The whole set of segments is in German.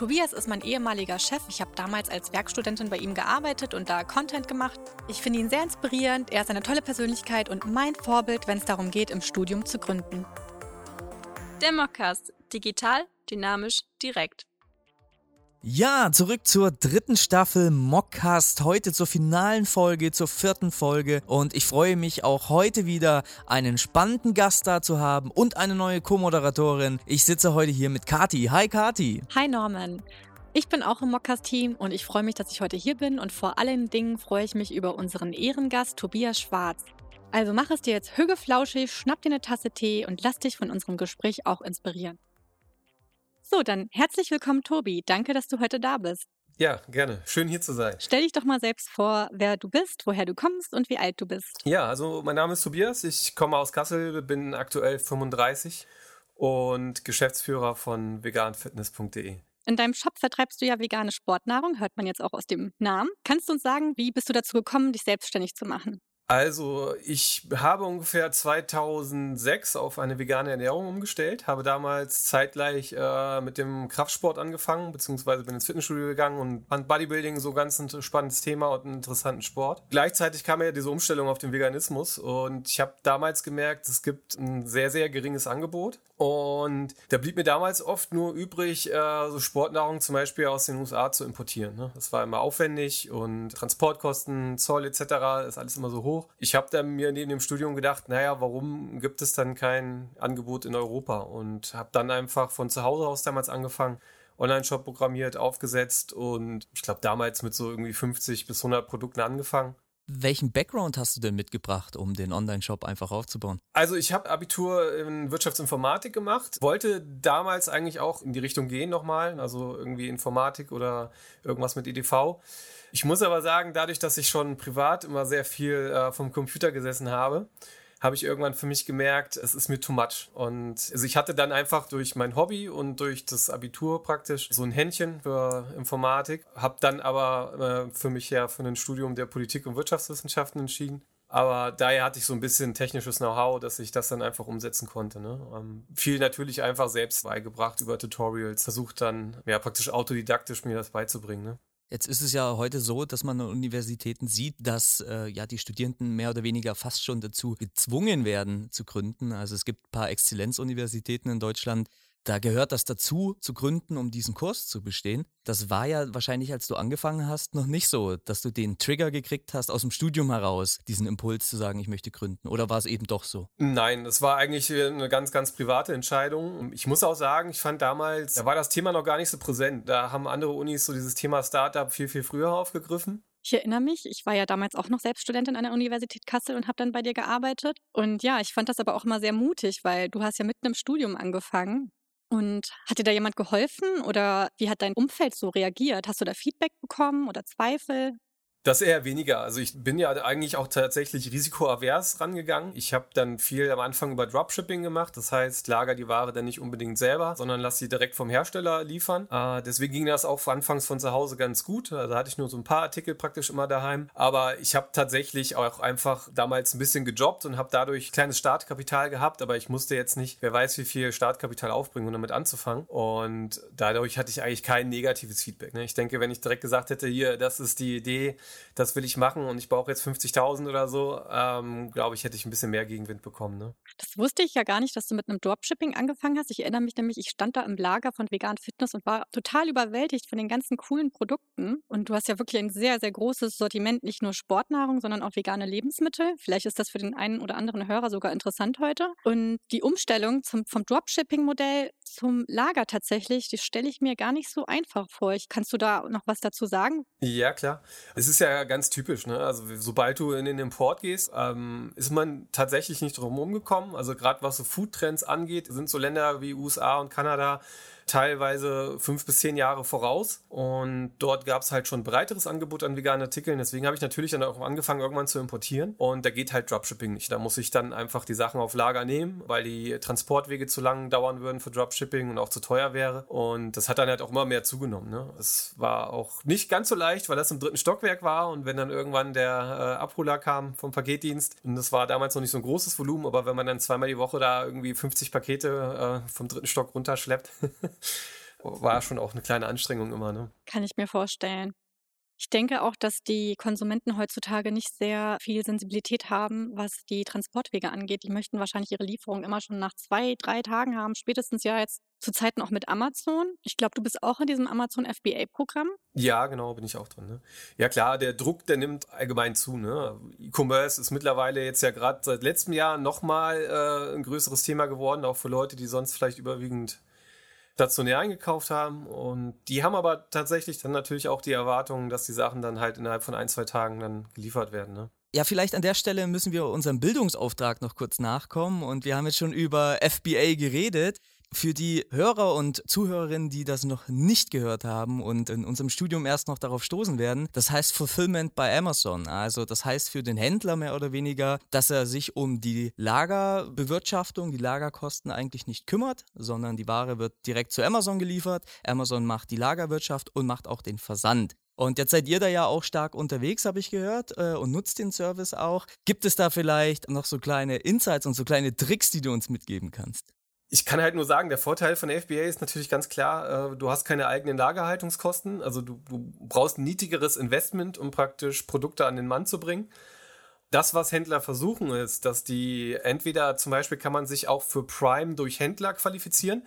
Tobias ist mein ehemaliger Chef. Ich habe damals als Werkstudentin bei ihm gearbeitet und da Content gemacht. Ich finde ihn sehr inspirierend. Er ist eine tolle Persönlichkeit und mein Vorbild, wenn es darum geht, im Studium zu gründen. Der Mockcast. Digital, dynamisch, direkt. Ja, zurück zur dritten Staffel Mockcast, heute zur finalen Folge, zur vierten Folge und ich freue mich auch heute wieder einen spannenden Gast da zu haben und eine neue Co-Moderatorin. Ich sitze heute hier mit Kati. Hi Kati. Hi Norman. Ich bin auch im Mockcast-Team und ich freue mich, dass ich heute hier bin und vor allen Dingen freue ich mich über unseren Ehrengast Tobias Schwarz. Also mach es dir jetzt hügeflauschig, schnapp dir eine Tasse Tee und lass dich von unserem Gespräch auch inspirieren. So, dann herzlich willkommen, Tobi. Danke, dass du heute da bist. Ja, gerne. Schön hier zu sein. Stell dich doch mal selbst vor, wer du bist, woher du kommst und wie alt du bist. Ja, also mein Name ist Tobias. Ich komme aus Kassel, bin aktuell 35 und Geschäftsführer von veganfitness.de. In deinem Shop vertreibst du ja vegane Sportnahrung, hört man jetzt auch aus dem Namen. Kannst du uns sagen, wie bist du dazu gekommen, dich selbstständig zu machen? Also, ich habe ungefähr 2006 auf eine vegane Ernährung umgestellt, habe damals zeitgleich äh, mit dem Kraftsport angefangen, beziehungsweise bin ins Fitnessstudio gegangen und fand Bodybuilding so ganz ein spannendes Thema und einen interessanten Sport. Gleichzeitig kam ja diese Umstellung auf den Veganismus und ich habe damals gemerkt, es gibt ein sehr, sehr geringes Angebot und da blieb mir damals oft nur übrig, äh, so Sportnahrung zum Beispiel aus den USA zu importieren. Ne? Das war immer aufwendig und Transportkosten, Zoll etc. ist alles immer so hoch hoch. Ich habe dann mir neben dem Studium gedacht, naja, warum gibt es dann kein Angebot in Europa? Und habe dann einfach von zu Hause aus damals angefangen, Online-Shop programmiert, aufgesetzt und ich glaube damals mit so irgendwie 50 bis 100 Produkten angefangen. Welchen Background hast du denn mitgebracht, um den Online-Shop einfach aufzubauen? Also ich habe Abitur in Wirtschaftsinformatik gemacht, wollte damals eigentlich auch in die Richtung gehen nochmal, also irgendwie Informatik oder irgendwas mit EDV. Ich muss aber sagen, dadurch, dass ich schon privat immer sehr viel äh, vom Computer gesessen habe, habe ich irgendwann für mich gemerkt, es ist mir too much. Und also ich hatte dann einfach durch mein Hobby und durch das Abitur praktisch so ein Händchen für Informatik, habe dann aber äh, für mich ja für ein Studium der Politik und Wirtschaftswissenschaften entschieden. Aber daher hatte ich so ein bisschen technisches Know-how, dass ich das dann einfach umsetzen konnte. Ne? Ähm, viel natürlich einfach selbst beigebracht über Tutorials, versucht dann ja praktisch autodidaktisch mir das beizubringen. Ne? Jetzt ist es ja heute so, dass man an Universitäten sieht, dass äh, ja die Studierenden mehr oder weniger fast schon dazu gezwungen werden zu gründen. Also es gibt ein paar Exzellenzuniversitäten in Deutschland, da gehört das dazu, zu gründen, um diesen Kurs zu bestehen. Das war ja wahrscheinlich, als du angefangen hast, noch nicht so, dass du den Trigger gekriegt hast, aus dem Studium heraus, diesen Impuls zu sagen, ich möchte gründen. Oder war es eben doch so? Nein, das war eigentlich eine ganz, ganz private Entscheidung. Ich muss auch sagen, ich fand damals, da war das Thema noch gar nicht so präsent. Da haben andere Unis so dieses Thema Startup viel, viel früher aufgegriffen. Ich erinnere mich, ich war ja damals auch noch Selbststudentin an der Universität Kassel und habe dann bei dir gearbeitet. Und ja, ich fand das aber auch immer sehr mutig, weil du hast ja mitten im Studium angefangen und hat dir da jemand geholfen oder wie hat dein Umfeld so reagiert? Hast du da Feedback bekommen oder Zweifel? Das eher weniger. Also ich bin ja eigentlich auch tatsächlich risikoavers rangegangen. Ich habe dann viel am Anfang über Dropshipping gemacht. Das heißt, lager die Ware dann nicht unbedingt selber, sondern lass sie direkt vom Hersteller liefern. Äh, deswegen ging das auch anfangs von zu Hause ganz gut. Also hatte ich nur so ein paar Artikel praktisch immer daheim. Aber ich habe tatsächlich auch einfach damals ein bisschen gejobbt und habe dadurch kleines Startkapital gehabt. Aber ich musste jetzt nicht, wer weiß, wie viel Startkapital aufbringen, um damit anzufangen. Und dadurch hatte ich eigentlich kein negatives Feedback. Ne? Ich denke, wenn ich direkt gesagt hätte, hier, das ist die Idee, das will ich machen und ich brauche jetzt 50.000 oder so, ähm, glaube ich, hätte ich ein bisschen mehr Gegenwind bekommen. Ne? Das wusste ich ja gar nicht, dass du mit einem Dropshipping angefangen hast. Ich erinnere mich nämlich, ich stand da im Lager von Vegan Fitness und war total überwältigt von den ganzen coolen Produkten. Und du hast ja wirklich ein sehr, sehr großes Sortiment, nicht nur Sportnahrung, sondern auch vegane Lebensmittel. Vielleicht ist das für den einen oder anderen Hörer sogar interessant heute. Und die Umstellung zum, vom Dropshipping-Modell zum Lager tatsächlich, die stelle ich mir gar nicht so einfach vor. Ich, kannst du da noch was dazu sagen? Ja, klar. Es ist ja ganz typisch. Ne? Also sobald du in den Import gehst, ähm, ist man tatsächlich nicht drum gekommen. Also gerade was so Foodtrends angeht, sind so Länder wie USA und Kanada teilweise fünf bis zehn Jahre voraus. Und dort gab es halt schon ein breiteres Angebot an veganen Artikeln. Deswegen habe ich natürlich dann auch angefangen, irgendwann zu importieren. Und da geht halt Dropshipping nicht. Da muss ich dann einfach die Sachen auf Lager nehmen, weil die Transportwege zu lang dauern würden für Dropshipping und auch zu teuer wäre. Und das hat dann halt auch immer mehr zugenommen. Ne? Es war auch nicht ganz so leicht, weil das im dritten Stockwerk war. Und wenn dann irgendwann der äh, Abholer kam vom Paketdienst, und das war damals noch nicht so ein großes Volumen, aber wenn man dann zweimal die Woche da irgendwie 50 Pakete äh, vom dritten Stock runterschleppt, war schon auch eine kleine Anstrengung immer. Ne? Kann ich mir vorstellen. Ich denke auch, dass die Konsumenten heutzutage nicht sehr viel Sensibilität haben, was die Transportwege angeht. Die möchten wahrscheinlich ihre Lieferung immer schon nach zwei, drei Tagen haben, spätestens ja jetzt zu Zeiten auch mit Amazon. Ich glaube, du bist auch in diesem Amazon FBA-Programm. Ja, genau, bin ich auch drin. Ne? Ja klar, der Druck, der nimmt allgemein zu. Ne? E-Commerce ist mittlerweile jetzt ja gerade seit letztem Jahr nochmal äh, ein größeres Thema geworden, auch für Leute, die sonst vielleicht überwiegend stationär eingekauft haben. Und die haben aber tatsächlich dann natürlich auch die Erwartung, dass die Sachen dann halt innerhalb von ein, zwei Tagen dann geliefert werden. Ne? Ja, vielleicht an der Stelle müssen wir unserem Bildungsauftrag noch kurz nachkommen. Und wir haben jetzt schon über FBA geredet. Für die Hörer und Zuhörerinnen, die das noch nicht gehört haben und in unserem Studium erst noch darauf stoßen werden, das heißt Fulfillment bei Amazon. Also das heißt für den Händler mehr oder weniger, dass er sich um die Lagerbewirtschaftung, die Lagerkosten eigentlich nicht kümmert, sondern die Ware wird direkt zu Amazon geliefert. Amazon macht die Lagerwirtschaft und macht auch den Versand. Und jetzt seid ihr da ja auch stark unterwegs, habe ich gehört, äh, und nutzt den Service auch. Gibt es da vielleicht noch so kleine Insights und so kleine Tricks, die du uns mitgeben kannst? Ich kann halt nur sagen, der Vorteil von FBA ist natürlich ganz klar, äh, du hast keine eigenen Lagerhaltungskosten. Also du, du brauchst ein niedrigeres Investment, um praktisch Produkte an den Mann zu bringen. Das, was Händler versuchen, ist, dass die entweder zum Beispiel kann man sich auch für Prime durch Händler qualifizieren.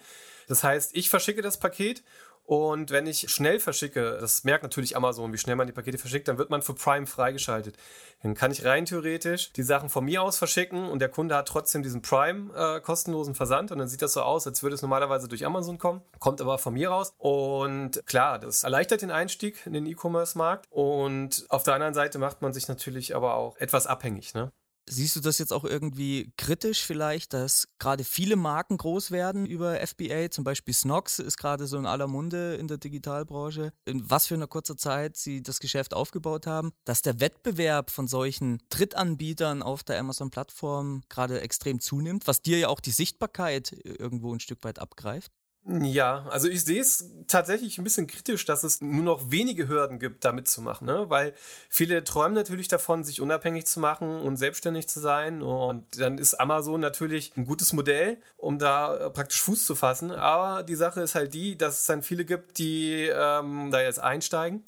Das heißt, ich verschicke das Paket und wenn ich schnell verschicke, das merkt natürlich Amazon, wie schnell man die Pakete verschickt, dann wird man für Prime freigeschaltet. Dann kann ich rein theoretisch die Sachen von mir aus verschicken und der Kunde hat trotzdem diesen Prime äh, kostenlosen Versand und dann sieht das so aus, als würde es normalerweise durch Amazon kommen, kommt aber von mir raus. Und klar, das erleichtert den Einstieg in den E-Commerce-Markt und auf der anderen Seite macht man sich natürlich aber auch etwas abhängig. Ne? Siehst du das jetzt auch irgendwie kritisch vielleicht, dass gerade viele Marken groß werden über FBA? Zum Beispiel Snox ist gerade so in aller Munde in der Digitalbranche. In was für einer kurzer Zeit sie das Geschäft aufgebaut haben, dass der Wettbewerb von solchen Drittanbietern auf der Amazon-Plattform gerade extrem zunimmt, was dir ja auch die Sichtbarkeit irgendwo ein Stück weit abgreift? Ja, also ich sehe es tatsächlich ein bisschen kritisch, dass es nur noch wenige Hürden gibt, da mitzumachen, ne? weil viele träumen natürlich davon, sich unabhängig zu machen und selbstständig zu sein. Und dann ist Amazon natürlich ein gutes Modell, um da äh, praktisch Fuß zu fassen, aber die Sache ist halt die, dass es dann viele gibt, die ähm, da jetzt einsteigen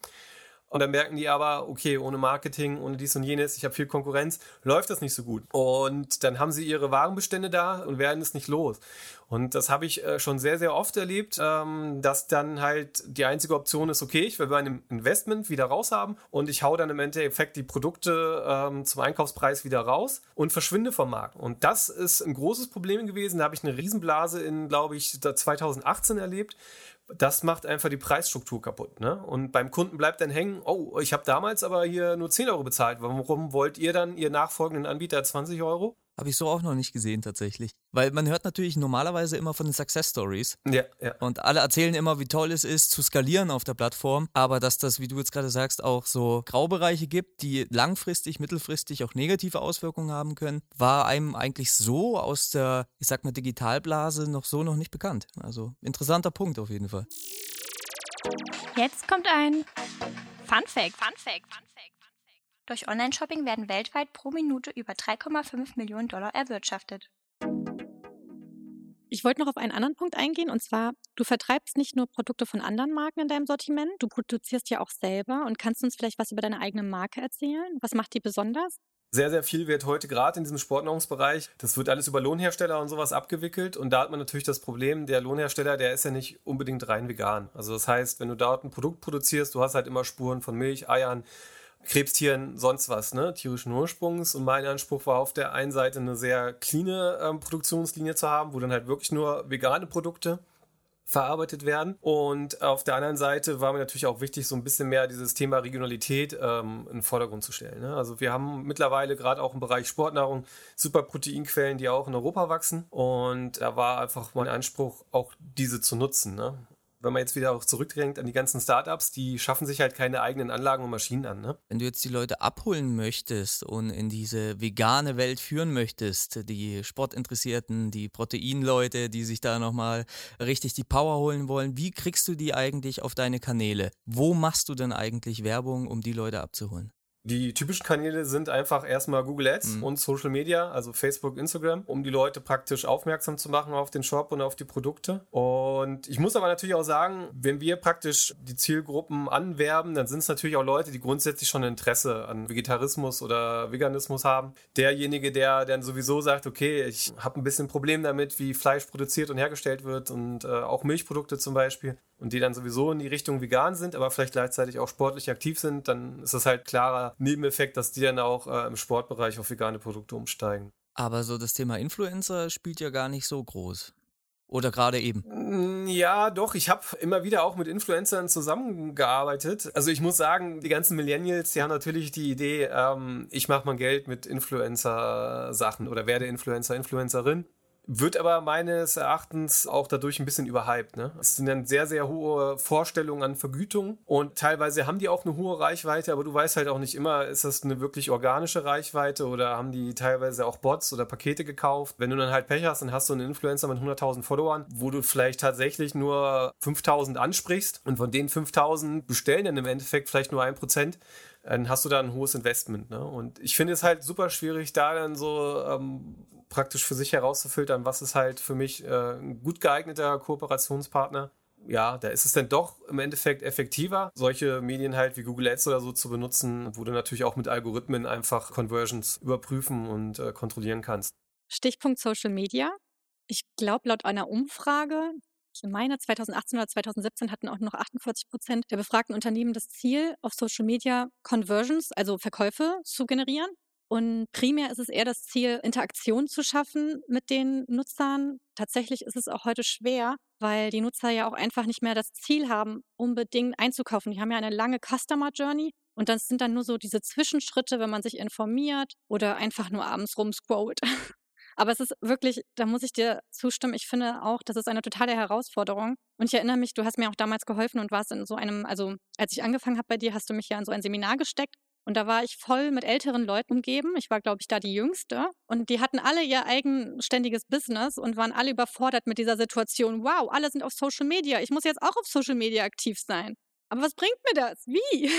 und dann merken die aber, okay, ohne Marketing, ohne dies und jenes, ich habe viel Konkurrenz, läuft das nicht so gut. Und dann haben sie ihre Warenbestände da und werden es nicht los. Und das habe ich äh, schon sehr, sehr oft erlebt, ähm, dass dann halt die einzige Option ist, okay, ich will mein Investment wieder raushaben und ich hau dann im Endeffekt die Produkte ähm, zum Einkaufspreis wieder raus und verschwinde vom Markt. Und das ist ein großes Problem gewesen. Da habe ich eine Riesenblase in, glaube ich, 2018 erlebt, das macht einfach die Preisstruktur kaputt. Ne? Und beim Kunden bleibt dann hängen, oh, ich habe damals aber hier nur 10 Euro bezahlt. Warum wollt ihr dann ihr nachfolgenden Anbieter 20 Euro? Habe ich so auch noch nicht gesehen tatsächlich. Weil man hört natürlich normalerweise immer von den Success Stories. Ja, ja. Und alle erzählen immer, wie toll es ist, zu skalieren auf der Plattform. Aber dass das, wie du jetzt gerade sagst, auch so Graubereiche gibt, die langfristig, mittelfristig auch negative Auswirkungen haben können, war einem eigentlich so aus der, ich sag mal, Digitalblase noch so noch nicht bekannt. Also interessanter Punkt auf jeden Fall. Jetzt kommt ein Fun Fact. Fun Fact. Fun Fact. Durch Online-Shopping werden weltweit pro Minute über 3,5 Millionen Dollar erwirtschaftet. Ich wollte noch auf einen anderen Punkt eingehen, und zwar, du vertreibst nicht nur Produkte von anderen Marken in deinem Sortiment, du produzierst ja auch selber und kannst uns vielleicht was über deine eigene Marke erzählen? Was macht die besonders? Sehr, sehr viel wird heute gerade in diesem Sportnahrungsbereich, das wird alles über Lohnhersteller und sowas abgewickelt. Und da hat man natürlich das Problem, der Lohnhersteller, der ist ja nicht unbedingt rein vegan. Also das heißt, wenn du dort ein Produkt produzierst, du hast halt immer Spuren von Milch, Eiern, Krebstieren, sonst was, ne, tierischen Ursprungs. Und mein Anspruch war auf der einen Seite eine sehr cleane ähm, Produktionslinie zu haben, wo dann halt wirklich nur vegane Produkte verarbeitet werden. Und auf der anderen Seite war mir natürlich auch wichtig, so ein bisschen mehr dieses Thema Regionalität ähm, in den Vordergrund zu stellen. Ne? Also wir haben mittlerweile gerade auch im Bereich Sportnahrung super Proteinquellen, die auch in Europa wachsen. Und da war einfach mein Anspruch, auch diese zu nutzen. Ne? Wenn man jetzt wieder auch zurückdrängt an die ganzen Startups, die schaffen sich halt keine eigenen Anlagen und Maschinen an. Ne? Wenn du jetzt die Leute abholen möchtest und in diese vegane Welt führen möchtest, die Sportinteressierten, die Proteinleute, die sich da nochmal richtig die Power holen wollen, wie kriegst du die eigentlich auf deine Kanäle? Wo machst du denn eigentlich Werbung, um die Leute abzuholen? Die typischen Kanäle sind einfach erstmal Google Ads mhm. und Social Media, also Facebook, Instagram, um die Leute praktisch aufmerksam zu machen auf den Shop und auf die Produkte. Und ich muss aber natürlich auch sagen, wenn wir praktisch die Zielgruppen anwerben, dann sind es natürlich auch Leute, die grundsätzlich schon Interesse an Vegetarismus oder Veganismus haben. Derjenige, der dann sowieso sagt, okay, ich habe ein bisschen Problem damit, wie Fleisch produziert und hergestellt wird und äh, auch Milchprodukte zum Beispiel und die dann sowieso in die Richtung vegan sind, aber vielleicht gleichzeitig auch sportlich aktiv sind, dann ist das halt klarer Nebeneffekt, dass die dann auch äh, im Sportbereich auf vegane Produkte umsteigen. Aber so das Thema Influencer spielt ja gar nicht so groß. Oder gerade eben? Ja, doch. Ich habe immer wieder auch mit Influencern zusammengearbeitet. Also ich muss sagen, die ganzen Millennials, die haben natürlich die Idee, ähm, ich mache mal Geld mit Influencer-Sachen oder werde Influencer, Influencerin. Wird aber meines Erachtens auch dadurch ein bisschen überhyped. Ne? Es sind dann sehr, sehr hohe Vorstellungen an Vergütung und teilweise haben die auch eine hohe Reichweite, aber du weißt halt auch nicht immer, ist das eine wirklich organische Reichweite oder haben die teilweise auch Bots oder Pakete gekauft. Wenn du dann halt Pech hast, dann hast du einen Influencer mit 100.000 Followern, wo du vielleicht tatsächlich nur 5.000 ansprichst und von den 5.000 bestellen dann im Endeffekt vielleicht nur ein Prozent dann hast du da ein hohes Investment. Ne? Und ich finde es halt super schwierig, da dann so ähm, praktisch für sich herauszufiltern, was ist halt für mich äh, ein gut geeigneter Kooperationspartner. Ja, da ist es dann doch im Endeffekt effektiver, solche Medien halt wie Google Ads oder so zu benutzen, wo du natürlich auch mit Algorithmen einfach Conversions überprüfen und äh, kontrollieren kannst. Stichpunkt Social Media. Ich glaube, laut einer Umfrage, ich meine 2018 oder 2017 hatten auch noch 48 Prozent der befragten Unternehmen das Ziel, auf Social Media Conversions, also Verkäufe zu generieren. Und primär ist es eher das Ziel, Interaktion zu schaffen mit den Nutzern. Tatsächlich ist es auch heute schwer, weil die Nutzer ja auch einfach nicht mehr das Ziel haben, unbedingt einzukaufen. Die haben ja eine lange Customer Journey und das sind dann nur so diese Zwischenschritte, wenn man sich informiert oder einfach nur abends rumscrollt. Aber es ist wirklich, da muss ich dir zustimmen, ich finde auch, das ist eine totale Herausforderung. Und ich erinnere mich, du hast mir auch damals geholfen und warst in so einem, also als ich angefangen habe bei dir, hast du mich ja in so ein Seminar gesteckt und da war ich voll mit älteren Leuten umgeben. Ich war, glaube ich, da die Jüngste. Und die hatten alle ihr eigenständiges Business und waren alle überfordert mit dieser Situation. Wow, alle sind auf Social Media. Ich muss jetzt auch auf Social Media aktiv sein. Aber was bringt mir das? Wie?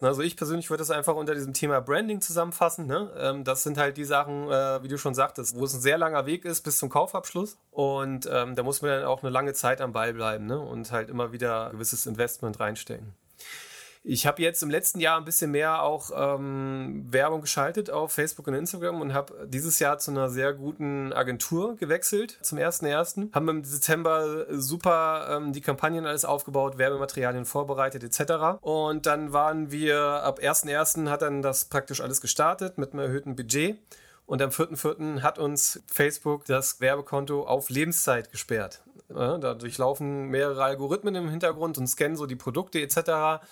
Also ich persönlich würde das einfach unter diesem Thema Branding zusammenfassen. Ne? Ähm, das sind halt die Sachen, äh, wie du schon sagtest, wo es ein sehr langer Weg ist bis zum Kaufabschluss. Und ähm, da muss man dann auch eine lange Zeit am Ball bleiben ne? und halt immer wieder gewisses Investment reinstecken. Ich habe jetzt im letzten Jahr ein bisschen mehr auch ähm, Werbung geschaltet auf Facebook und Instagram und habe dieses Jahr zu einer sehr guten Agentur gewechselt zum 1.1. Haben im Dezember super ähm, die Kampagnen alles aufgebaut, Werbematerialien vorbereitet etc. Und dann waren wir ab 1.1. hat dann das praktisch alles gestartet mit einem erhöhten Budget. Und am 4.4. hat uns Facebook das Werbekonto auf Lebenszeit gesperrt. Dadurch laufen mehrere Algorithmen im Hintergrund und scannen so die Produkte etc.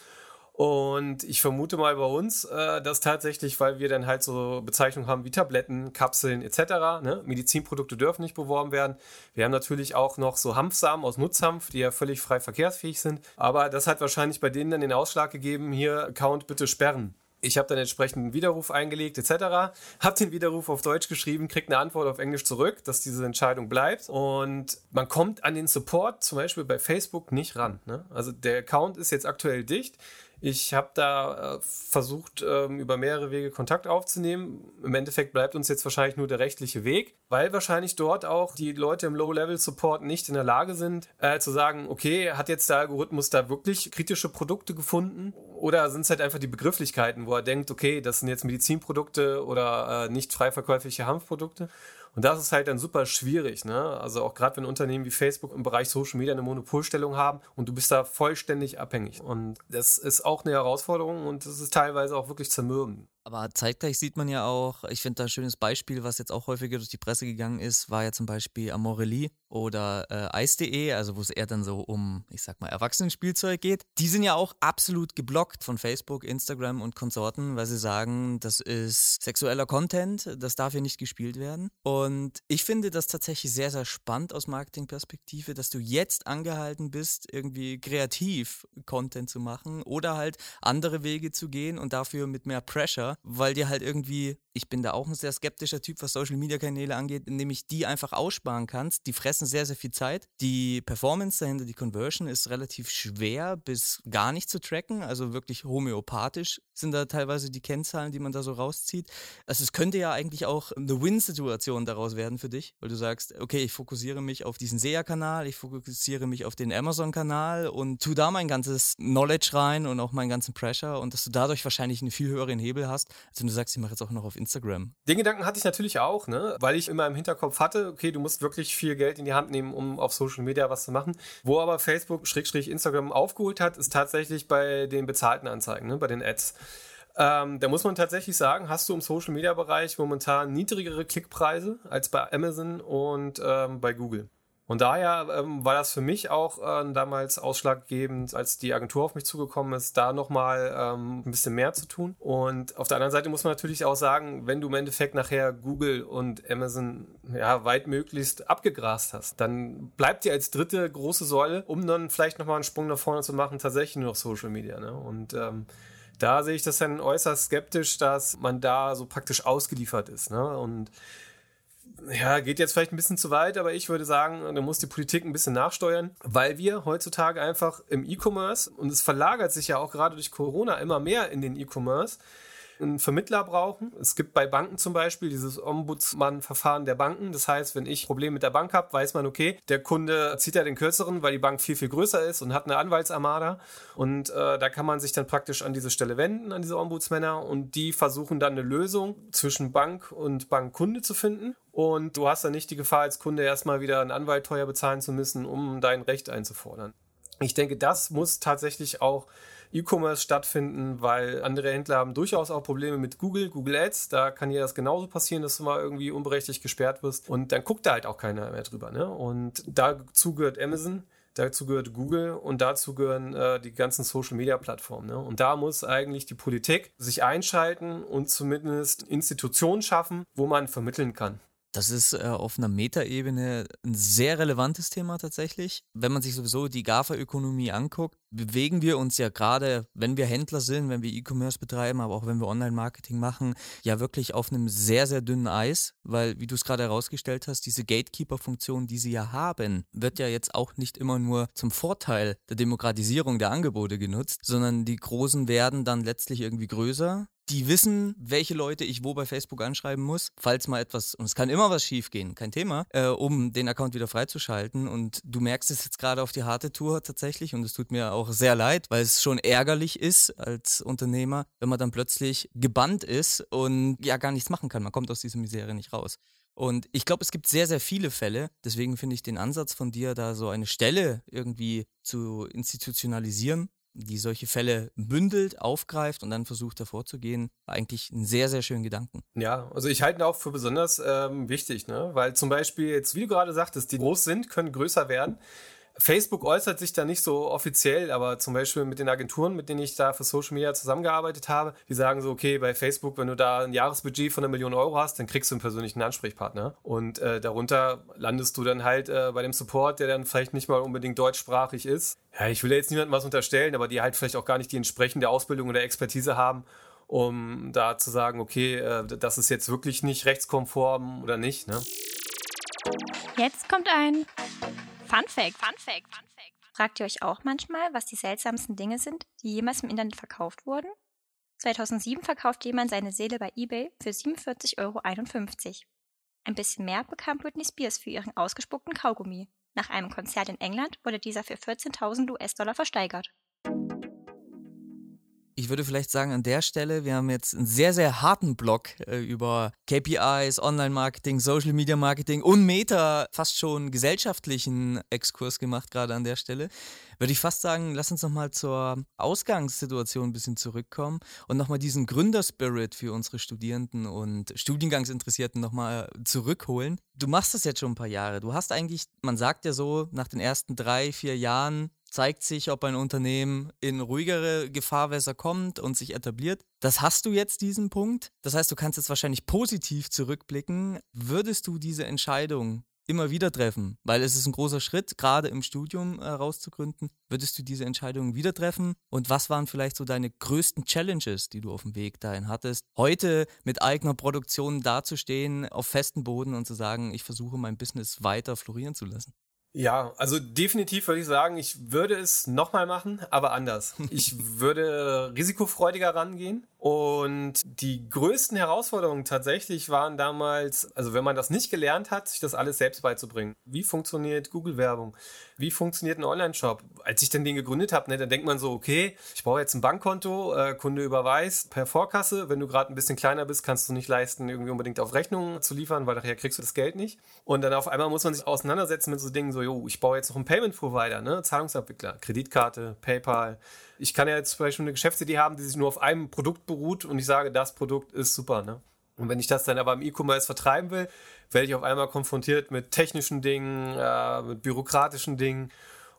Und ich vermute mal bei uns, äh, dass tatsächlich, weil wir dann halt so Bezeichnungen haben wie Tabletten, Kapseln etc., ne? Medizinprodukte dürfen nicht beworben werden. Wir haben natürlich auch noch so Hanfsamen aus Nutzhanf, die ja völlig frei verkehrsfähig sind. Aber das hat wahrscheinlich bei denen dann den Ausschlag gegeben, hier Account bitte sperren. Ich habe dann entsprechend einen Widerruf eingelegt etc. Habe den Widerruf auf Deutsch geschrieben, kriegt eine Antwort auf Englisch zurück, dass diese Entscheidung bleibt. Und man kommt an den Support zum Beispiel bei Facebook nicht ran. Ne? Also der Account ist jetzt aktuell dicht. Ich habe da äh, versucht, ähm, über mehrere Wege Kontakt aufzunehmen. Im Endeffekt bleibt uns jetzt wahrscheinlich nur der rechtliche Weg, weil wahrscheinlich dort auch die Leute im Low-Level-Support nicht in der Lage sind, äh, zu sagen, okay, hat jetzt der Algorithmus da wirklich kritische Produkte gefunden? Oder sind es halt einfach die Begrifflichkeiten, wo er denkt, okay, das sind jetzt Medizinprodukte oder äh, nicht frei verkäufliche Hanfprodukte? Und das ist halt dann super schwierig, ne? Also auch gerade wenn Unternehmen wie Facebook im Bereich Social Media eine Monopolstellung haben und du bist da vollständig abhängig. Und das ist auch eine Herausforderung und das ist teilweise auch wirklich zermürbend. Aber zeitgleich sieht man ja auch, ich finde da ein schönes Beispiel, was jetzt auch häufiger durch die Presse gegangen ist, war ja zum Beispiel Amorelie oder äh, Eis.de, also wo es eher dann so um, ich sag mal, Erwachsenenspielzeug geht. Die sind ja auch absolut geblockt von Facebook, Instagram und Konsorten, weil sie sagen, das ist sexueller Content, das darf hier nicht gespielt werden. Und ich finde das tatsächlich sehr, sehr spannend aus Marketingperspektive, dass du jetzt angehalten bist, irgendwie kreativ Content zu machen oder halt andere Wege zu gehen und dafür mit mehr Pressure weil dir halt irgendwie, ich bin da auch ein sehr skeptischer Typ, was Social Media Kanäle angeht, nämlich die einfach aussparen kannst. Die fressen sehr, sehr viel Zeit. Die Performance dahinter, die Conversion ist relativ schwer bis gar nicht zu tracken, also wirklich homöopathisch sind da teilweise die Kennzahlen, die man da so rauszieht. Also es könnte ja eigentlich auch eine Win-Situation daraus werden für dich, weil du sagst, okay, ich fokussiere mich auf diesen SEA-Kanal, ich fokussiere mich auf den Amazon-Kanal und tu da mein ganzes Knowledge rein und auch meinen ganzen Pressure und dass du dadurch wahrscheinlich einen viel höheren Hebel hast, als wenn du sagst, ich mache jetzt auch noch auf Instagram. Den Gedanken hatte ich natürlich auch, ne? weil ich immer im Hinterkopf hatte, okay, du musst wirklich viel Geld in die Hand nehmen, um auf Social Media was zu machen. Wo aber Facebook, Instagram aufgeholt hat, ist tatsächlich bei den bezahlten Anzeigen, ne? bei den Ads. Ähm, da muss man tatsächlich sagen, hast du im Social Media Bereich momentan niedrigere Klickpreise als bei Amazon und ähm, bei Google. Und daher ähm, war das für mich auch äh, damals ausschlaggebend, als die Agentur auf mich zugekommen ist, da nochmal ähm, ein bisschen mehr zu tun. Und auf der anderen Seite muss man natürlich auch sagen, wenn du im Endeffekt nachher Google und Amazon ja weit möglichst abgegrast hast, dann bleibt dir als dritte große Säule, um dann vielleicht nochmal einen Sprung nach vorne zu machen, tatsächlich nur noch Social Media. Ne? Und ähm, da sehe ich das dann äußerst skeptisch, dass man da so praktisch ausgeliefert ist. Ne? Und ja, geht jetzt vielleicht ein bisschen zu weit, aber ich würde sagen, da muss die Politik ein bisschen nachsteuern, weil wir heutzutage einfach im E-Commerce, und es verlagert sich ja auch gerade durch Corona immer mehr in den E-Commerce, einen Vermittler brauchen. Es gibt bei Banken zum Beispiel dieses Ombudsmann-Verfahren der Banken. Das heißt, wenn ich Probleme mit der Bank habe, weiß man, okay, der Kunde zieht ja den kürzeren, weil die Bank viel, viel größer ist und hat eine Anwaltsarmada. Und äh, da kann man sich dann praktisch an diese Stelle wenden, an diese Ombudsmänner. Und die versuchen dann eine Lösung zwischen Bank und Bankkunde zu finden. Und du hast dann nicht die Gefahr, als Kunde erstmal wieder einen Anwalt teuer bezahlen zu müssen, um dein Recht einzufordern. Ich denke, das muss tatsächlich auch E-Commerce stattfinden, weil andere Händler haben durchaus auch Probleme mit Google, Google Ads. Da kann dir das genauso passieren, dass du mal irgendwie unberechtigt gesperrt wirst und dann guckt da halt auch keiner mehr drüber. Ne? Und dazu gehört Amazon. Dazu gehört Google und dazu gehören äh, die ganzen Social-Media-Plattformen. Ne? Und da muss eigentlich die Politik sich einschalten und zumindest Institutionen schaffen, wo man vermitteln kann. Das ist äh, auf einer Metaebene ein sehr relevantes Thema tatsächlich. Wenn man sich sowieso die GAFA-Ökonomie anguckt, bewegen wir uns ja gerade, wenn wir Händler sind, wenn wir E-Commerce betreiben, aber auch wenn wir Online-Marketing machen, ja wirklich auf einem sehr, sehr dünnen Eis, weil, wie du es gerade herausgestellt hast, diese Gatekeeper-Funktion, die sie ja haben, wird ja jetzt auch nicht immer nur zum Vorteil der Demokratisierung der Angebote genutzt, sondern die Großen werden dann letztlich irgendwie größer die wissen, welche Leute ich wo bei Facebook anschreiben muss, falls mal etwas, und es kann immer was schiefgehen, kein Thema, äh, um den Account wieder freizuschalten. Und du merkst es jetzt gerade auf die harte Tour tatsächlich und es tut mir auch sehr leid, weil es schon ärgerlich ist als Unternehmer, wenn man dann plötzlich gebannt ist und ja gar nichts machen kann. Man kommt aus dieser Misere nicht raus. Und ich glaube, es gibt sehr, sehr viele Fälle. Deswegen finde ich den Ansatz von dir, da so eine Stelle irgendwie zu institutionalisieren, die solche Fälle bündelt, aufgreift und dann versucht davor zu gehen, eigentlich einen sehr, sehr schönen Gedanken. Ja, also ich halte ihn auch für besonders ähm, wichtig, ne? weil zum Beispiel jetzt, wie du gerade sagtest, die groß sind, können größer werden. Facebook äußert sich da nicht so offiziell, aber zum Beispiel mit den Agenturen, mit denen ich da für Social Media zusammengearbeitet habe, die sagen so, okay, bei Facebook, wenn du da ein Jahresbudget von einer Million Euro hast, dann kriegst du einen persönlichen Ansprechpartner. Und äh, darunter landest du dann halt äh, bei dem Support, der dann vielleicht nicht mal unbedingt deutschsprachig ist. Ja, ich will jetzt niemandem was unterstellen, aber die halt vielleicht auch gar nicht die entsprechende Ausbildung oder Expertise haben, um da zu sagen, okay, äh, das ist jetzt wirklich nicht rechtskonform oder nicht. Ne? Jetzt kommt ein Fun Fact, Fun Fact, Fun Fact. Fragt ihr euch auch manchmal, was die seltsamsten Dinge sind, die jemals im Internet verkauft wurden? 2007 verkauft jemand seine Seele bei eBay für 47,51 Euro. Ein bisschen mehr bekam Britney Spears für ihren ausgespuckten Kaugummi. Nach einem Konzert in England wurde dieser für 14.000 US-Dollar versteigert. Ich würde vielleicht sagen, an der Stelle, wir haben jetzt einen sehr, sehr harten Block äh, über KPIs, Online-Marketing, Social-Media-Marketing und Meta, fast schon gesellschaftlichen Exkurs gemacht, gerade an der Stelle. Würde ich fast sagen, lass uns nochmal zur Ausgangssituation ein bisschen zurückkommen und nochmal diesen Gründerspirit für unsere Studierenden und Studiengangsinteressierten nochmal zurückholen. Du machst das jetzt schon ein paar Jahre. Du hast eigentlich, man sagt ja so, nach den ersten drei, vier Jahren zeigt sich, ob ein Unternehmen in ruhigere Gefahrwässer kommt und sich etabliert. Das hast du jetzt diesen Punkt. Das heißt, du kannst jetzt wahrscheinlich positiv zurückblicken. Würdest du diese Entscheidung immer wieder treffen? Weil es ist ein großer Schritt, gerade im Studium äh, rauszugründen. Würdest du diese Entscheidung wieder treffen? Und was waren vielleicht so deine größten Challenges, die du auf dem Weg dahin hattest, heute mit eigener Produktion dazustehen, auf festen Boden und zu sagen, ich versuche mein Business weiter florieren zu lassen? Ja, also definitiv würde ich sagen, ich würde es nochmal machen, aber anders. Ich würde risikofreudiger rangehen und die größten Herausforderungen tatsächlich waren damals, also wenn man das nicht gelernt hat, sich das alles selbst beizubringen. Wie funktioniert Google-Werbung? Wie funktioniert ein Online-Shop? Als ich dann den gegründet habe, ne, dann denkt man so, okay, ich brauche jetzt ein Bankkonto, äh, Kunde überweist per Vorkasse. Wenn du gerade ein bisschen kleiner bist, kannst du nicht leisten, irgendwie unbedingt auf Rechnung zu liefern, weil nachher kriegst du das Geld nicht. Und dann auf einmal muss man sich auseinandersetzen mit so Dingen, so, jo, ich baue jetzt noch einen Payment-Provider, ne, Zahlungsabwickler, Kreditkarte, PayPal, ich kann ja jetzt zum Beispiel eine Geschäftsidee haben, die sich nur auf einem Produkt beruht und ich sage, das Produkt ist super. Ne? Und wenn ich das dann aber im E-Commerce vertreiben will, werde ich auf einmal konfrontiert mit technischen Dingen, äh, mit bürokratischen Dingen.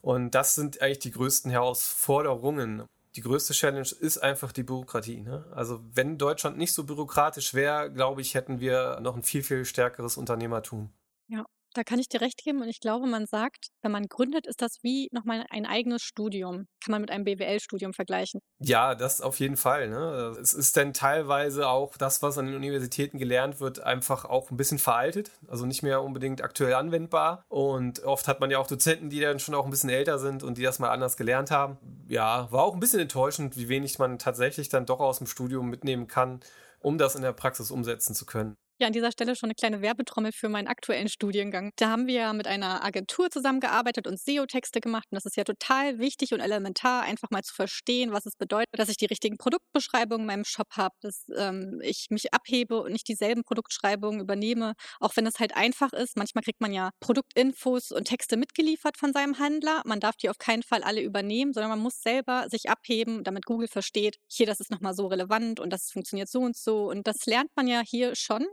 Und das sind eigentlich die größten Herausforderungen. Die größte Challenge ist einfach die Bürokratie. Ne? Also wenn Deutschland nicht so bürokratisch wäre, glaube ich, hätten wir noch ein viel, viel stärkeres Unternehmertum. Ja, da kann ich dir recht geben und ich glaube, man sagt, wenn man gründet, ist das wie nochmal ein eigenes Studium. Kann man mit einem BWL-Studium vergleichen. Ja, das auf jeden Fall. Ne? Es ist dann teilweise auch das, was an den Universitäten gelernt wird, einfach auch ein bisschen veraltet, also nicht mehr unbedingt aktuell anwendbar. Und oft hat man ja auch Dozenten, die dann schon auch ein bisschen älter sind und die das mal anders gelernt haben. Ja, war auch ein bisschen enttäuschend, wie wenig man tatsächlich dann doch aus dem Studium mitnehmen kann, um das in der Praxis umsetzen zu können. Ja, an dieser Stelle schon eine kleine Werbetrommel für meinen aktuellen Studiengang. Da haben wir ja mit einer Agentur zusammengearbeitet und SEO-Texte gemacht. Und das ist ja total wichtig und elementar, einfach mal zu verstehen, was es bedeutet, dass ich die richtigen Produktbeschreibungen in meinem Shop habe, dass ähm, ich mich abhebe und nicht dieselben Produktbeschreibungen übernehme, auch wenn es halt einfach ist. Manchmal kriegt man ja Produktinfos und Texte mitgeliefert von seinem Handler. Man darf die auf keinen Fall alle übernehmen, sondern man muss selber sich abheben, damit Google versteht, hier, das ist nochmal so relevant und das funktioniert so und so. Und das lernt man ja hier schon.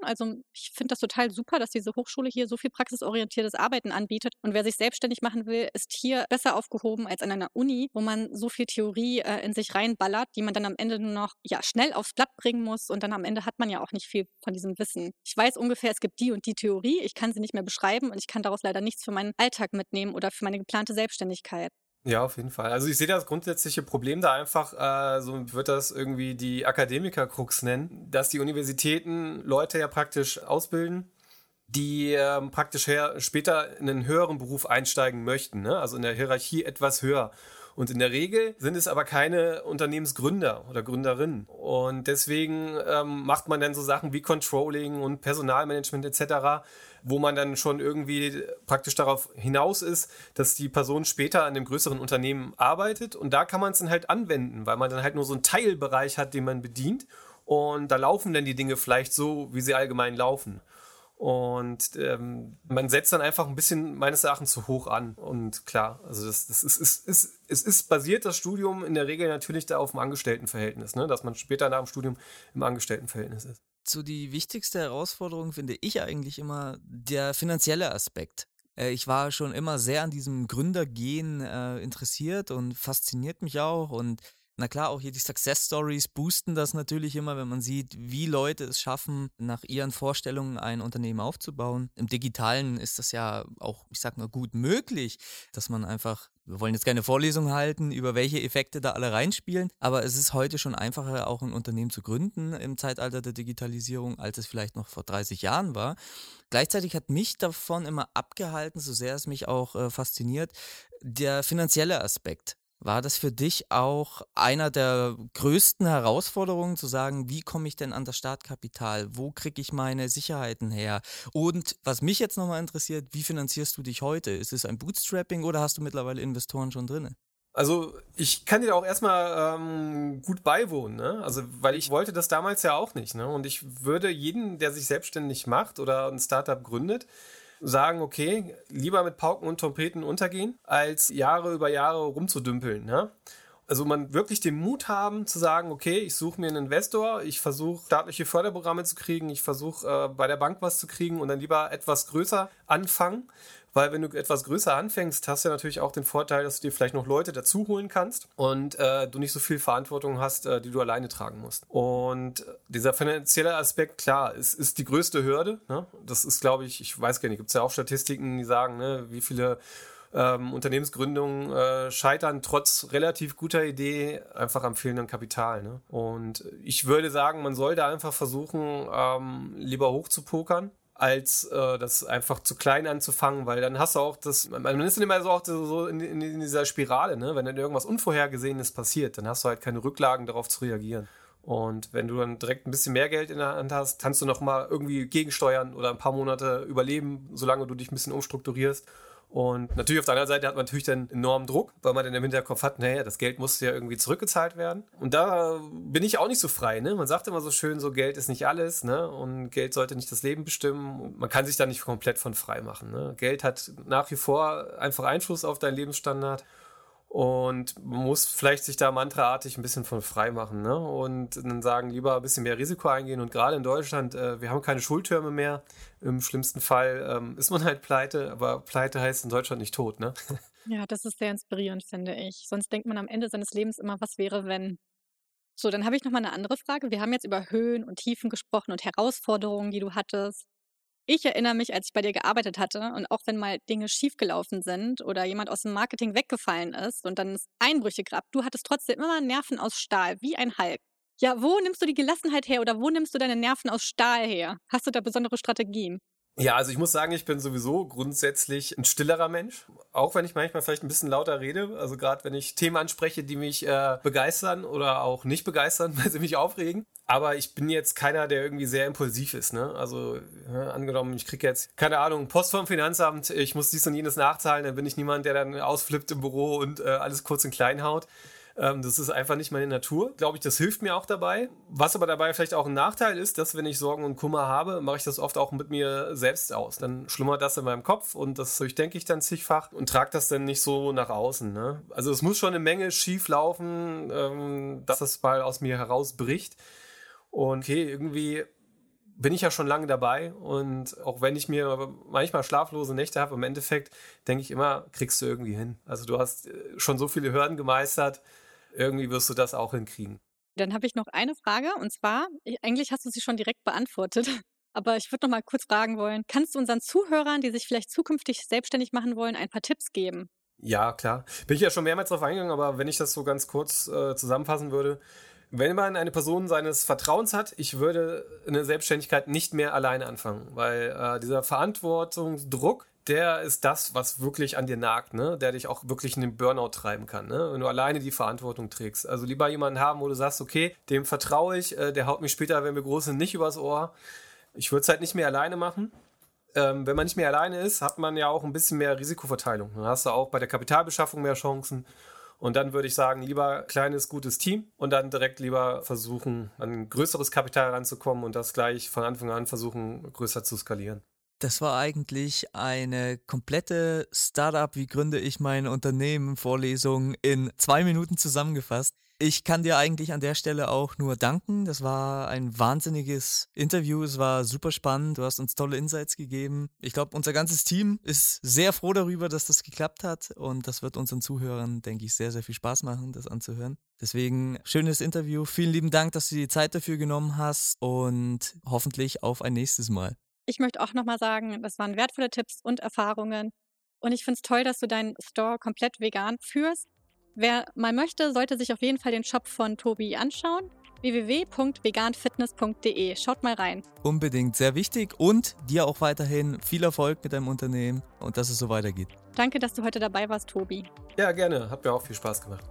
Ich finde das total super, dass diese Hochschule hier so viel praxisorientiertes Arbeiten anbietet. Und wer sich selbstständig machen will, ist hier besser aufgehoben als an einer Uni, wo man so viel Theorie äh, in sich reinballert, die man dann am Ende nur noch ja, schnell aufs Blatt bringen muss. Und dann am Ende hat man ja auch nicht viel von diesem Wissen. Ich weiß ungefähr, es gibt die und die Theorie. Ich kann sie nicht mehr beschreiben und ich kann daraus leider nichts für meinen Alltag mitnehmen oder für meine geplante Selbstständigkeit. Ja, auf jeden Fall. Also ich sehe das grundsätzliche Problem da einfach, äh, so wird das irgendwie die Akademiker-Krux nennen, dass die Universitäten Leute ja praktisch ausbilden, die ähm, praktisch her später in einen höheren Beruf einsteigen möchten, ne? also in der Hierarchie etwas höher. Und in der Regel sind es aber keine Unternehmensgründer oder Gründerinnen. Und deswegen ähm, macht man dann so Sachen wie Controlling und Personalmanagement etc., wo man dann schon irgendwie praktisch darauf hinaus ist, dass die Person später an dem größeren Unternehmen arbeitet. Und da kann man es dann halt anwenden, weil man dann halt nur so einen Teilbereich hat, den man bedient. Und da laufen dann die Dinge vielleicht so, wie sie allgemein laufen. Und ähm, man setzt dann einfach ein bisschen meines Erachtens zu hoch an. Und klar, also das, das ist, ist, ist, es ist basiert das Studium in der Regel natürlich da auf dem Angestelltenverhältnis, ne? dass man später nach dem Studium im Angestelltenverhältnis ist. So die wichtigste Herausforderung finde ich eigentlich immer der finanzielle Aspekt. Äh, ich war schon immer sehr an diesem Gründergehen äh, interessiert und fasziniert mich auch und na klar, auch hier die Success Stories boosten das natürlich immer, wenn man sieht, wie Leute es schaffen, nach ihren Vorstellungen ein Unternehmen aufzubauen. Im Digitalen ist das ja auch, ich sag mal, gut möglich, dass man einfach wir wollen jetzt keine Vorlesung halten, über welche Effekte da alle reinspielen, aber es ist heute schon einfacher, auch ein Unternehmen zu gründen im Zeitalter der Digitalisierung, als es vielleicht noch vor 30 Jahren war. Gleichzeitig hat mich davon immer abgehalten, so sehr es mich auch äh, fasziniert, der finanzielle Aspekt. War das für dich auch einer der größten Herausforderungen, zu sagen, wie komme ich denn an das Startkapital? Wo kriege ich meine Sicherheiten her? Und was mich jetzt nochmal interessiert, wie finanzierst du dich heute? Ist es ein Bootstrapping oder hast du mittlerweile Investoren schon drin? Also ich kann dir auch erstmal ähm, gut beiwohnen, ne? Also weil ich wollte das damals ja auch nicht, ne? Und ich würde jeden, der sich selbstständig macht oder ein Startup gründet, sagen, okay, lieber mit Pauken und Trompeten untergehen, als Jahre über Jahre rumzudümpeln. Ne? Also man wirklich den Mut haben zu sagen, okay, ich suche mir einen Investor, ich versuche staatliche Förderprogramme zu kriegen, ich versuche äh, bei der Bank was zu kriegen und dann lieber etwas größer anfangen, weil wenn du etwas größer anfängst, hast du natürlich auch den Vorteil, dass du dir vielleicht noch Leute dazu holen kannst und äh, du nicht so viel Verantwortung hast, äh, die du alleine tragen musst. Und dieser finanzielle Aspekt, klar, ist, ist die größte Hürde. Ne? Das ist, glaube ich, ich weiß gar nicht, gibt es ja auch Statistiken, die sagen, ne, wie viele ähm, Unternehmensgründungen äh, scheitern trotz relativ guter Idee einfach am fehlenden Kapital. Ne? Und ich würde sagen, man sollte einfach versuchen, ähm, lieber hoch zu pokern als äh, das einfach zu klein anzufangen, weil dann hast du auch das, man ist immer so auch so in, in, in dieser Spirale, ne? Wenn dann irgendwas Unvorhergesehenes passiert, dann hast du halt keine Rücklagen darauf zu reagieren. Und wenn du dann direkt ein bisschen mehr Geld in der Hand hast, kannst du nochmal irgendwie gegensteuern oder ein paar Monate überleben, solange du dich ein bisschen umstrukturierst. Und natürlich auf der anderen Seite hat man natürlich dann enormen Druck, weil man dann im Hinterkopf hat, naja, das Geld muss ja irgendwie zurückgezahlt werden. Und da bin ich auch nicht so frei, ne? Man sagt immer so schön, so Geld ist nicht alles, ne? Und Geld sollte nicht das Leben bestimmen. Man kann sich da nicht komplett von frei machen, ne? Geld hat nach wie vor einfach Einfluss auf deinen Lebensstandard. Und man muss vielleicht sich da mantraartig ein bisschen von frei machen ne? und dann sagen, lieber ein bisschen mehr Risiko eingehen. Und gerade in Deutschland, äh, wir haben keine Schultürme mehr. Im schlimmsten Fall ähm, ist man halt pleite, aber pleite heißt in Deutschland nicht tot. Ne? Ja, das ist sehr inspirierend, finde ich. Sonst denkt man am Ende seines Lebens immer, was wäre, wenn. So, dann habe ich nochmal eine andere Frage. Wir haben jetzt über Höhen und Tiefen gesprochen und Herausforderungen, die du hattest. Ich erinnere mich, als ich bei dir gearbeitet hatte und auch wenn mal Dinge schiefgelaufen sind oder jemand aus dem Marketing weggefallen ist und dann es Einbrüche gab, du hattest trotzdem immer Nerven aus Stahl, wie ein Hulk. Ja, wo nimmst du die Gelassenheit her oder wo nimmst du deine Nerven aus Stahl her? Hast du da besondere Strategien? Ja, also ich muss sagen, ich bin sowieso grundsätzlich ein stillerer Mensch, auch wenn ich manchmal vielleicht ein bisschen lauter rede. Also gerade wenn ich Themen anspreche, die mich äh, begeistern oder auch nicht begeistern, weil sie mich aufregen. Aber ich bin jetzt keiner, der irgendwie sehr impulsiv ist. Ne? Also ja, angenommen, ich kriege jetzt, keine Ahnung, Post vom Finanzamt, ich muss dies und jenes nachzahlen, dann bin ich niemand, der dann ausflippt im Büro und äh, alles kurz und klein haut. Ähm, das ist einfach nicht meine Natur. Glaube ich, das hilft mir auch dabei. Was aber dabei vielleicht auch ein Nachteil ist, dass wenn ich Sorgen und Kummer habe, mache ich das oft auch mit mir selbst aus. Dann schlummert das in meinem Kopf und das durchdenke ich dann zigfach und trage das dann nicht so nach außen. Ne? Also es muss schon eine Menge schief laufen, ähm, dass das mal aus mir herausbricht. Und okay, irgendwie bin ich ja schon lange dabei und auch wenn ich mir manchmal schlaflose Nächte habe, im Endeffekt denke ich immer, kriegst du irgendwie hin. Also du hast äh, schon so viele Hürden gemeistert, irgendwie wirst du das auch hinkriegen. Dann habe ich noch eine Frage und zwar, eigentlich hast du sie schon direkt beantwortet, aber ich würde noch mal kurz fragen wollen, kannst du unseren Zuhörern, die sich vielleicht zukünftig selbstständig machen wollen, ein paar Tipps geben? Ja, klar. Bin ich ja schon mehrmals drauf eingegangen, aber wenn ich das so ganz kurz äh, zusammenfassen würde, wenn man eine Person seines Vertrauens hat, ich würde eine Selbstständigkeit nicht mehr alleine anfangen, weil äh, dieser Verantwortungsdruck, der ist das, was wirklich an dir nagt, ne? der dich auch wirklich in den Burnout treiben kann, ne? wenn du alleine die Verantwortung trägst. Also lieber jemanden haben, wo du sagst, okay, dem vertraue ich, äh, der haut mich später, wenn wir groß sind, nicht übers Ohr. Ich würde es halt nicht mehr alleine machen. Ähm, wenn man nicht mehr alleine ist, hat man ja auch ein bisschen mehr Risikoverteilung. Dann hast du auch bei der Kapitalbeschaffung mehr Chancen. Und dann würde ich sagen, lieber kleines, gutes Team und dann direkt lieber versuchen, an größeres Kapital ranzukommen und das gleich von Anfang an versuchen, größer zu skalieren. Das war eigentlich eine komplette Startup, wie gründe ich mein Unternehmen Vorlesung in zwei Minuten zusammengefasst. Ich kann dir eigentlich an der Stelle auch nur danken. Das war ein wahnsinniges Interview. Es war super spannend. Du hast uns tolle Insights gegeben. Ich glaube, unser ganzes Team ist sehr froh darüber, dass das geklappt hat. Und das wird unseren Zuhörern, denke ich, sehr, sehr viel Spaß machen, das anzuhören. Deswegen schönes Interview. Vielen lieben Dank, dass du die Zeit dafür genommen hast und hoffentlich auf ein nächstes Mal. Ich möchte auch nochmal sagen, das waren wertvolle Tipps und Erfahrungen. Und ich finde es toll, dass du deinen Store komplett vegan führst. Wer mal möchte, sollte sich auf jeden Fall den Shop von Tobi anschauen www.veganfitness.de. Schaut mal rein. Unbedingt, sehr wichtig und dir auch weiterhin viel Erfolg mit deinem Unternehmen und dass es so weitergeht. Danke, dass du heute dabei warst, Tobi. Ja, gerne. Hat mir auch viel Spaß gemacht.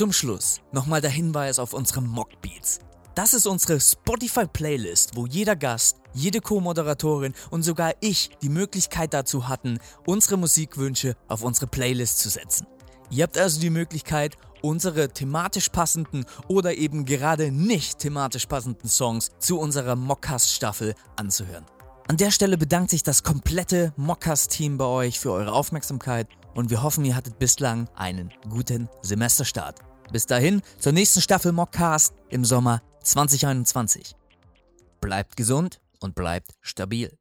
Zum Schluss nochmal der Hinweis auf unsere Mockbeats. Das ist unsere Spotify-Playlist, wo jeder Gast, jede Co-Moderatorin und sogar ich die Möglichkeit dazu hatten, unsere Musikwünsche auf unsere Playlist zu setzen. Ihr habt also die Möglichkeit, unsere thematisch passenden oder eben gerade nicht thematisch passenden Songs zu unserer Mockcast-Staffel anzuhören. An der Stelle bedankt sich das komplette Mockcast-Team bei euch für eure Aufmerksamkeit und wir hoffen, ihr hattet bislang einen guten Semesterstart. Bis dahin zur nächsten Staffel Mockcast im Sommer 2021. Bleibt gesund und bleibt stabil.